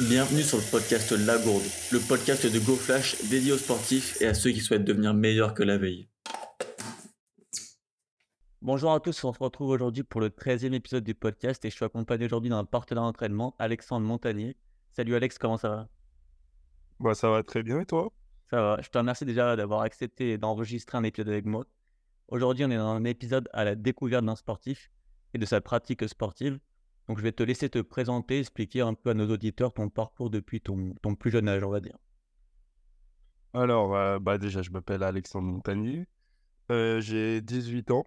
Bienvenue sur le podcast La Gourde, le podcast de GoFlash dédié aux sportifs et à ceux qui souhaitent devenir meilleurs que la veille. Bonjour à tous, on se retrouve aujourd'hui pour le 13e épisode du podcast et je suis accompagné aujourd'hui d'un partenaire d'entraînement, Alexandre Montagnier. Salut Alex, comment ça va? Bah ça va très bien et toi? Ça va, je te remercie déjà d'avoir accepté d'enregistrer un épisode avec moi. Aujourd'hui on est dans un épisode à la découverte d'un sportif et de sa pratique sportive. Donc, je vais te laisser te présenter, expliquer un peu à nos auditeurs ton parcours depuis ton, plus jeune âge, on va dire. Alors, euh, bah déjà, je m'appelle Alexandre Montagnier. Euh, j'ai 18 ans.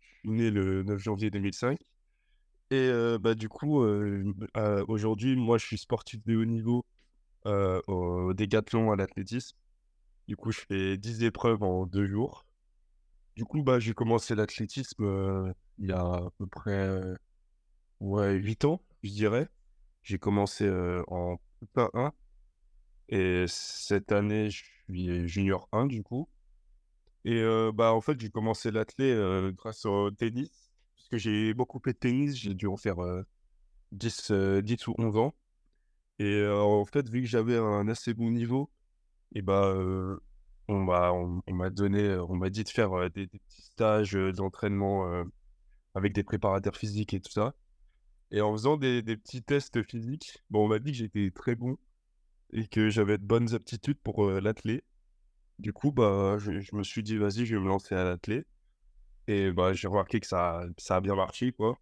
Je suis né le 9 janvier 2005. Et euh, bah, du coup, aujourd'hui, moi, je suis sportif de haut niveau au décathlon à l'athlétisme. Du coup, je fais 10 épreuves en deux jours. Du coup, bah, j'ai commencé l'athlétisme il y a à peu près ouais, 8 ans, je dirais. J'ai commencé en p 1 et cette année, je suis junior 1 du coup. Et bah, en fait, j'ai commencé l'athlé grâce au tennis, parce que j'ai beaucoup fait de tennis, j'ai dû en faire 10, 10 ou 11 ans. Et en fait, vu que j'avais un assez bon niveau, et bah, on m'a on, m'a donné, on m'a dit de faire des petits stages d'entraînement avec des préparateurs physiques et tout ça. Et en faisant des, petits tests physiques, bon, on m'a dit que j'étais très bon et que j'avais de bonnes aptitudes pour euh, l'athlé. Du coup, bah, je, me suis dit, vas-y, je vais me lancer à l'athlé. Et bah, j'ai remarqué que ça, ça a bien marché, quoi.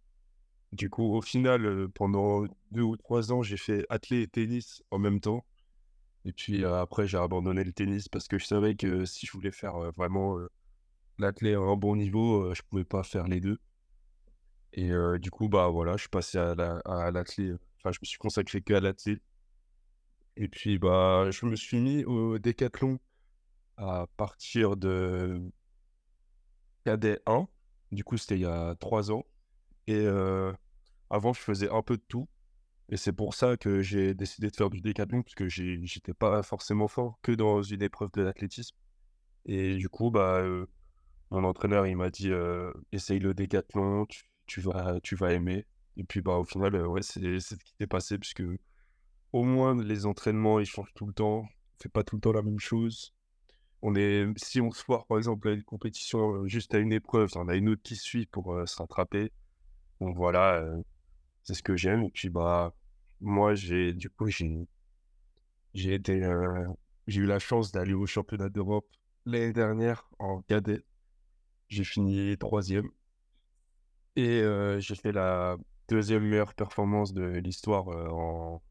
Du coup, au final, euh, pendant deux ou trois ans, j'ai fait athlé et tennis en même temps. Et puis euh, après, j'ai abandonné le tennis parce que je savais que si je voulais faire vraiment l'athlé à un bon niveau, je pouvais pas faire les deux. Et du coup, bah voilà, je suis passé à l'athlé. enfin, je me suis consacré que à l'athlé. Et puis, bah, je me suis mis au décathlon à partir de KD 1. Du coup, c'était il y a trois ans. Et avant, je faisais un peu de tout. Et c'est pour ça que j'ai décidé de faire du décathlon, parce que j'étais pas forcément fort que dans une épreuve de l'athlétisme. Et du coup, bah, mon entraîneur, il m'a dit essaye le décathlon, vas, tu vas aimer. Et puis, bah, au final, ouais, c'est ce qui s'est passé, puisque au moins les entraînements, ils changent tout le temps. On fait pas tout le temps la même chose. On est, si on se foire, par exemple, à une compétition, juste à une épreuve, on a une autre qui suit pour se rattraper. Donc voilà, c'est ce que j'aime. Et puis, bah, moi, j'ai, du coup, j'ai été, j'ai eu la chance d'aller au championnat d'Europe l'année dernière en cadet. J'ai fini troisième. Et j'ai fait la deuxième meilleure performance de l'histoire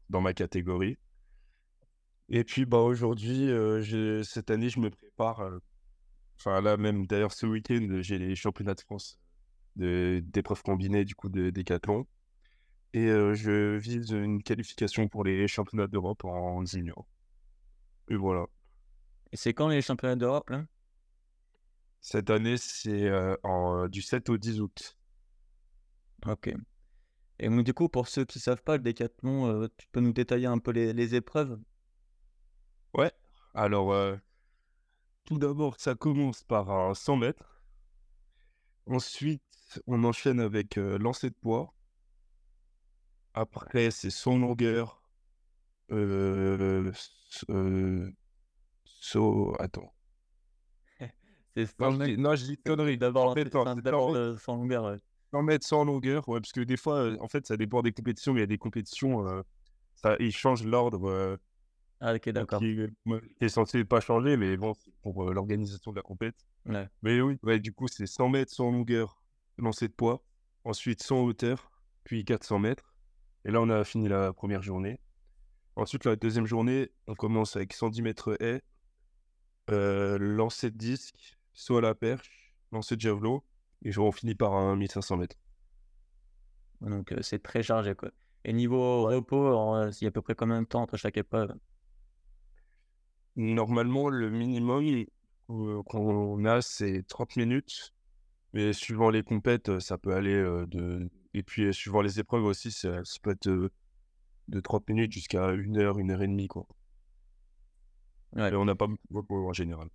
dans ma catégorie. Et puis bah, aujourd'hui, cette année, je me prépare. Enfin là même, d'ailleurs ce week-end, j'ai les championnats de France d'épreuves combinées du coup de décathlon. Et je vise une qualification pour les championnats d'Europe en junior. Et voilà. Et c'est quand les championnats d'Europe là? Cette année, c'est du 7 au 10 août. Ok. Et donc, du coup, pour ceux qui ne savent pas, le décathlon, euh, tu peux nous détailler un peu les, épreuves? Ouais. Alors, euh, tout d'abord, ça commence par un 100 mètres. Ensuite, on enchaîne avec euh, lancer de poids. Après, c'est 100 longueur. Euh, saut. Attends. c'est non, je dis conneries. D'abord, d'abord, 100 longueur. 100 mètres sans longueur, ouais, parce que des fois, en fait, ça dépend des compétitions, mais il y a des compétitions, ça, ils changent l'ordre. ah, ok, d'accord. Qui, est censé pas changer, mais bon, pour l'organisation de la compétition. Ouais. Mais oui, ouais, du coup, c'est 100 mètres sans longueur, lancer de poids, ensuite 100 hauteur, puis 400 mètres. Et là, on a fini la première journée. Ensuite, la deuxième journée, on commence avec 110 mètres haies, euh, lancer de disque, saut à la perche, lancer de javelot, et on finit par un 1500 mètres. Donc c'est très chargé quoi. Et niveau repos, il y a à peu près combien de temps entre chaque épreuve? Normalement, le minimum qu'on a, c'est 30 minutes. Mais suivant les compètes, ça peut aller de. Et puis, suivant les épreuves aussi, ça, peut être de 30 minutes jusqu'à une heure, une heure et demie. Quoi. Ouais. Et on n'a pas beaucoup de repos en général.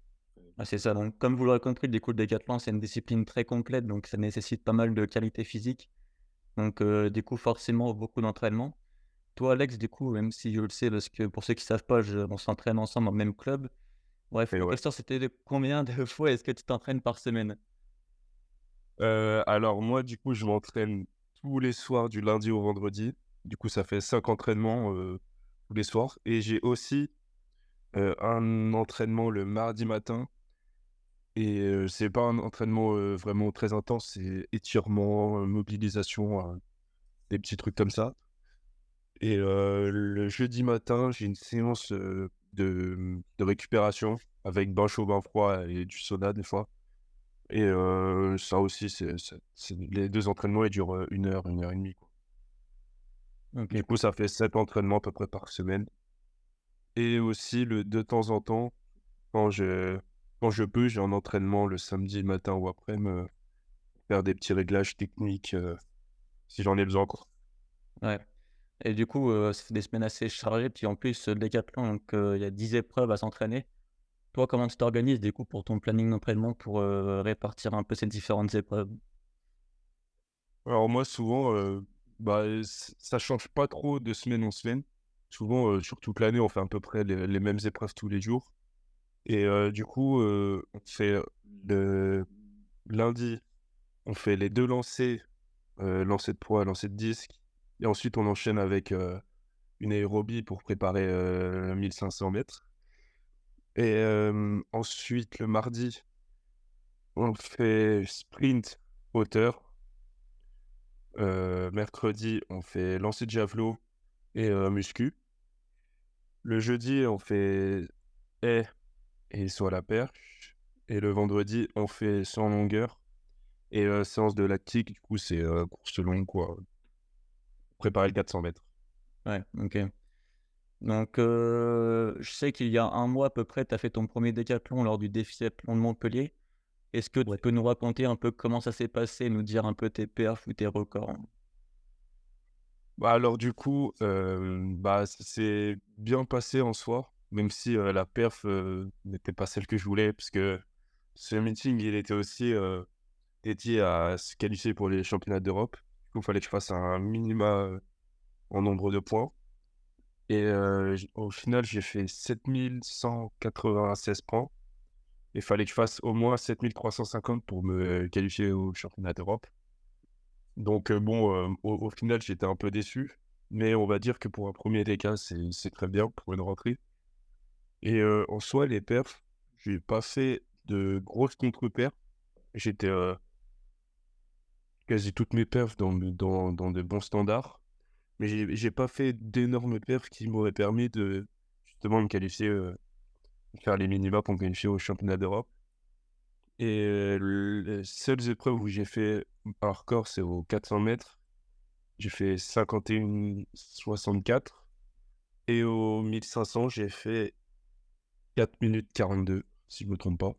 Ah, c'est ça. Donc, comme vous l'aurez compris, le découle décathlon, c'est une discipline très complète, donc ça nécessite pas mal de qualité physique. Donc, euh, du coup, forcément, beaucoup d'entraînement. toi, Alex, du coup, même si je le sais, parce que pour ceux qui savent pas, je on s'entraîne ensemble le même club. Bref, la ouais. question c'était de combien de fois est-ce que tu t'entraînes par semaine? Heu, alors moi, du coup, je m'entraîne tous les soirs du lundi au vendredi. Du coup, ça fait 5 entraînements, heu, tous les soirs et j'ai aussi, un entraînement le mardi matin et heu, c'est pas un entraînement, vraiment très intense, c'est étirement, mobilisation, heu, des petits trucs comme ça et le jeudi matin, j'ai une séance, de, de récupération avec bain chaud, bain froid et du sauna des fois et ça aussi, c'est les 2 entraînements, ils durent, 1 heure, 1 heure et demie, quoi. Du coup, ça fait 7 entraînements à peu près par semaine et aussi le de temps en temps, quand je quand je peux, j'ai un entraînement le samedi matin ou après-midi, faire des petits réglages techniques, heu, si j'en ai besoin, quoi. Ouais et du coup, heu, c'est des semaines assez chargées, puis en plus, le décathlon, donc heu, il y a 10 épreuves à s'entraîner. Toi, comment tu t'organises, du coup, pour ton planning d'entraînement pour, répartir un peu ces différentes épreuves? Alors moi, souvent, bah, ça change pas trop de semaine en semaine. Souvent, sur toute l'année, on fait à peu près les les mêmes épreuves tous les jours et heu, du coup, heu, on fait, heu, le lundi, on fait les 2 lancers, heu, lancer de poids, lancer de disque et ensuite on enchaîne avec, une aérobie pour préparer, heu, 1 500 m et ensuite le mardi, on fait sprint hauteur. Mercredi, on fait lancer de javelot et muscu. Le jeudi, on fait ais et à la perche et le vendredi, on fait en longueur et heu, séance de lactique, du coup, c'est, heu, course longue, quoi, préparer le 400 m. Ouais, OK. Donc heu, je sais qu'il y a un mois à peu près, tu as fait ton premier décathlon lors du défiathlon de Montpellier. Est-ce que tu Ouais. peux nous raconter un peu comment ça s'est passé, nous dire un peu tes perfs ou tes records? Bah, alors du coup, hem, bah, ça s'est bien passé en soi, même si, la perf, n'était pas celle que je voulais parce que ce meeting, il était aussi, dédié à se qualifier pour les championnats d'Europe. Du coup, il fallait que je fasse un minima, en nombre de points et au final, j'ai fait 7 196 points il fallait que je fasse au moins 7 350 pour me qualifier aux championnats d'Europe. Donc bon, au au final, j'étais un peu déçu, mais on va dire que pour un 1er DK, c'est c'est très bien pour une rentrée et en soi, les perfs, j'ai pas fait de grosses contre-perfs. J'étais, heu, quasi toutes mes perfs dans dans dans de bons standards, mais j'ai j'ai pas fait d'énormes perfs qui m'auraient permis de justement me qualifier, heu, faire les minima pour me qualifier aux championnats d'Europe et les seules épreuves où j'ai fait un record, c'est aux 400 m. J'ai fait 51,64 et aux 1500, j'ai fait 4 minutes 42, si je me trompe pas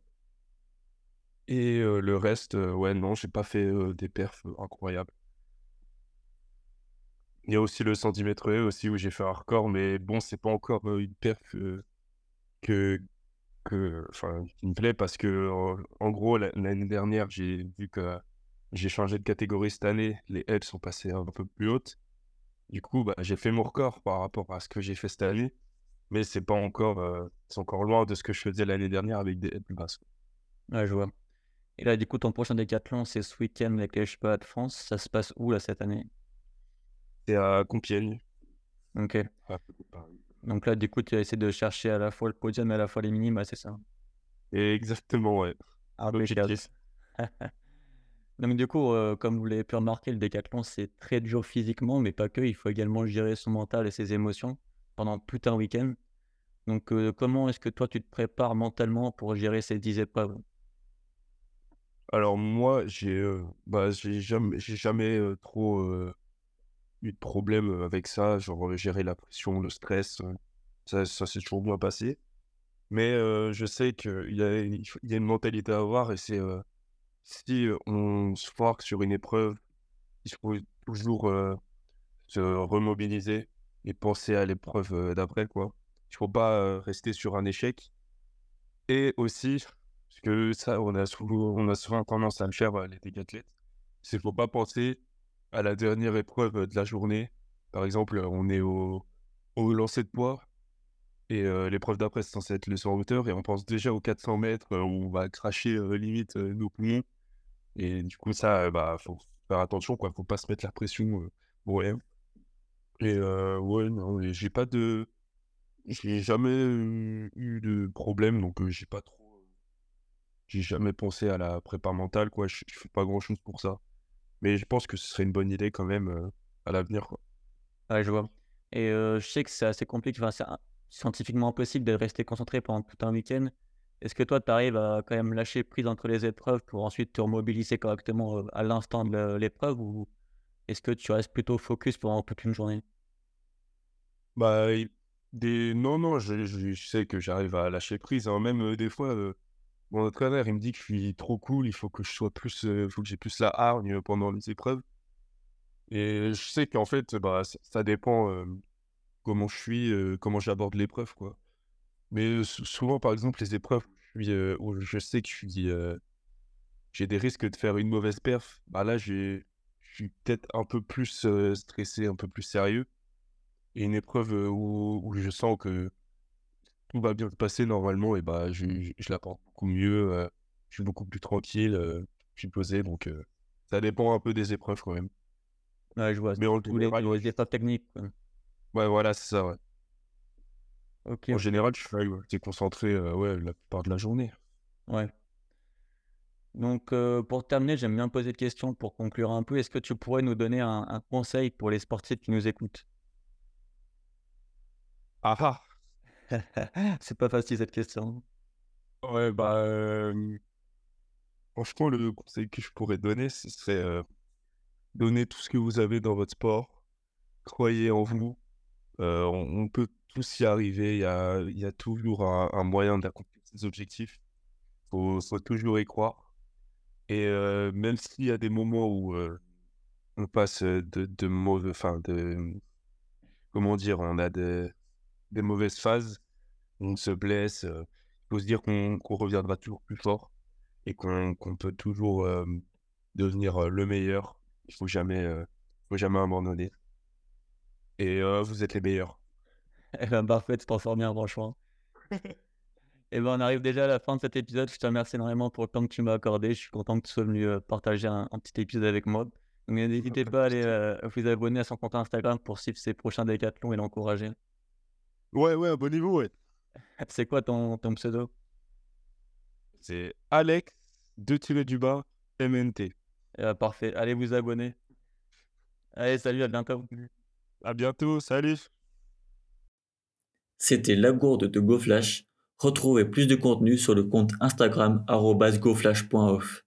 et heu, le reste, heu, ouais, non, j'ai pas fait, heu, des perfs, incroyables. Il y a aussi le 110 mètres haies aussi où j'ai fait un record, mais bon, c'est pas encore, une perf, que que qui me plaît parce que, en gros, l'a l'année dernière, j'ai vu que j'ai changé de catégorie cette année, les ailes sont passées un peu plus hautes. Du coup, bah, j'ai fait mon record par rapport à ce que j'ai fait cette année, mais c'est pas encore, heu, c'est encore loin de ce que je faisais l'année dernière avec des plus basses. Ouais, je vois et là, du coup, ton prochain décathlon, c'est ce week-end avec les Championnats de France. Ça se passe où, là, cette année? C'est à Compiègne, OK. Donc là, du coup, tu vas essayer de chercher à la fois le podium et à la fois les minima, c'est ça? Exactement, ouais. L'objectif. Donc du coup, heu, comme vous l'avez pu remarquer, le décathlon, c'est très dur physiquement, mais pas que. Il faut également gérer son mental et ses émotions pendant tout un week-end. Donc heu, comment est-ce que toi, tu te prépares mentalement pour gérer ces 10 épreuves? Alors moi, j'ai, heu, bah, jamais jamais, heu, trop, heu, eu de problème, avec ça, genre, gérer la pression, le stress, ça ça s'est toujours bien passé. Mais, je sais qu'il y a y a une mentalité à avoir et c'est, si, on se foire sur une épreuve, il faut toujours, se remobiliser et penser à l'épreuve, d'après, quoi. Il faut pas, rester sur un échec et aussi, parce que ça, on a souvent tendance à le faire, les décathlètes, c'est faut pas penser à la dernière épreuve, de la journée par exemple, on est au, au lancer de poids et l'épreuve d'après, c'est censé être le en hauteur et on pense déjà aux 400 mètres où on va cracher limite nos poumons. Et du coup, ça, bah, faut faire attention, quoi. Faut pas se mettre la pression pour rien. Et ouais, non, j'ai pas de. J'ai jamais eu de problème, donc j'ai pas trop. J'ai jamais pensé à la prépa mentale, quoi. Je, fais pas grand chose pour ça. Mais je pense que ce serait une bonne idée quand même à l'avenir, quoi. Ouais, je vois. Et je sais que c'est assez compliqué, enfin, c'est scientifiquement impossible de rester concentré pendant tout un week-end. Est-ce que toi, tu arrives à quand même lâcher prise entre les épreuves pour ensuite te remobiliser correctement à l'instant de l'épreuve est-ce que tu restes plutôt focus pendant toute une journée? Bah, non, non, je, sais que j'arrive à lâcher prise. Hein. Même des fois, mon entraîneur, il me dit que je suis trop cool, il faut que je sois plus, il faut que j'ai plus la hargne pendant les épreuves. Et je sais qu'en fait, bah, ça, dépend comment je suis, comment j'aborde l'épreuve, quoi. Mais souvent, par exemple, les épreuves où je sais que je suis, j'ai des risques de faire une mauvaise perf, bah là, je suis peut-être un peu plus stressé, un peu plus sérieux. Et une épreuve où, je sens que tout va bien se passer normalement, et bah, je, je, la porte beaucoup mieux, je suis beaucoup plus tranquille, je suis posé, donc ça dépend un peu des épreuves quand même. Ouais, je vois. Mais on tous les, les épreuves techniques. Ouais, voilà, c'est ça, ouais. En général, je suis concentré ouais, la plupart de la journée. Ouais. Donc, pour terminer, j'aime bien poser de questions pour conclure un peu. Est-ce que tu pourrais nous donner un, conseil pour les sportifs qui nous écoutent? Ah ah C'est pas facile cette question. Ouais, bah. Franchement, le conseil que je pourrais donner, ce serait donner tout ce que vous avez dans votre sport. Croyez en vous. on, peut tous y arriver. Il y a, il y a toujours un, moyen d'accomplir ses objectifs. Il faut, toujours y croire. Et même s'il y a des moments où on passe de, de mauvais, enfin de, comment dire, on a des, des mauvaises phases, on se blesse, il faut se dire qu'on reviendra toujours plus fort et qu'on peut toujours devenir le meilleur. Il faut jamais, faut jamais abandonner. Et vous êtes les meilleurs. Eh ben parfait, tu t'en sors bien franchement. Et eh ben on arrive déjà à la fin de cet épisode. Je te remercie énormément pour le temps que tu m'as accordé. Je suis content que tu sois venu partager un, petit épisode avec moi. n'hésitez pas à aller vous abonner à son compte Instagram pour suivre ses prochains décathlons et l'encourager. Ouais, ouais, abonnez-vous, ouais. C'est quoi ton, ton pseudo? C'est Alex, 2 du bas, MNT. Eh ben, parfait, allez vous abonner. Allez, salut, à bientôt. À bientôt, salut. C'était la gourde de GoFlash. Retrouvez plus de contenu sur le compte Instagram goflash.off.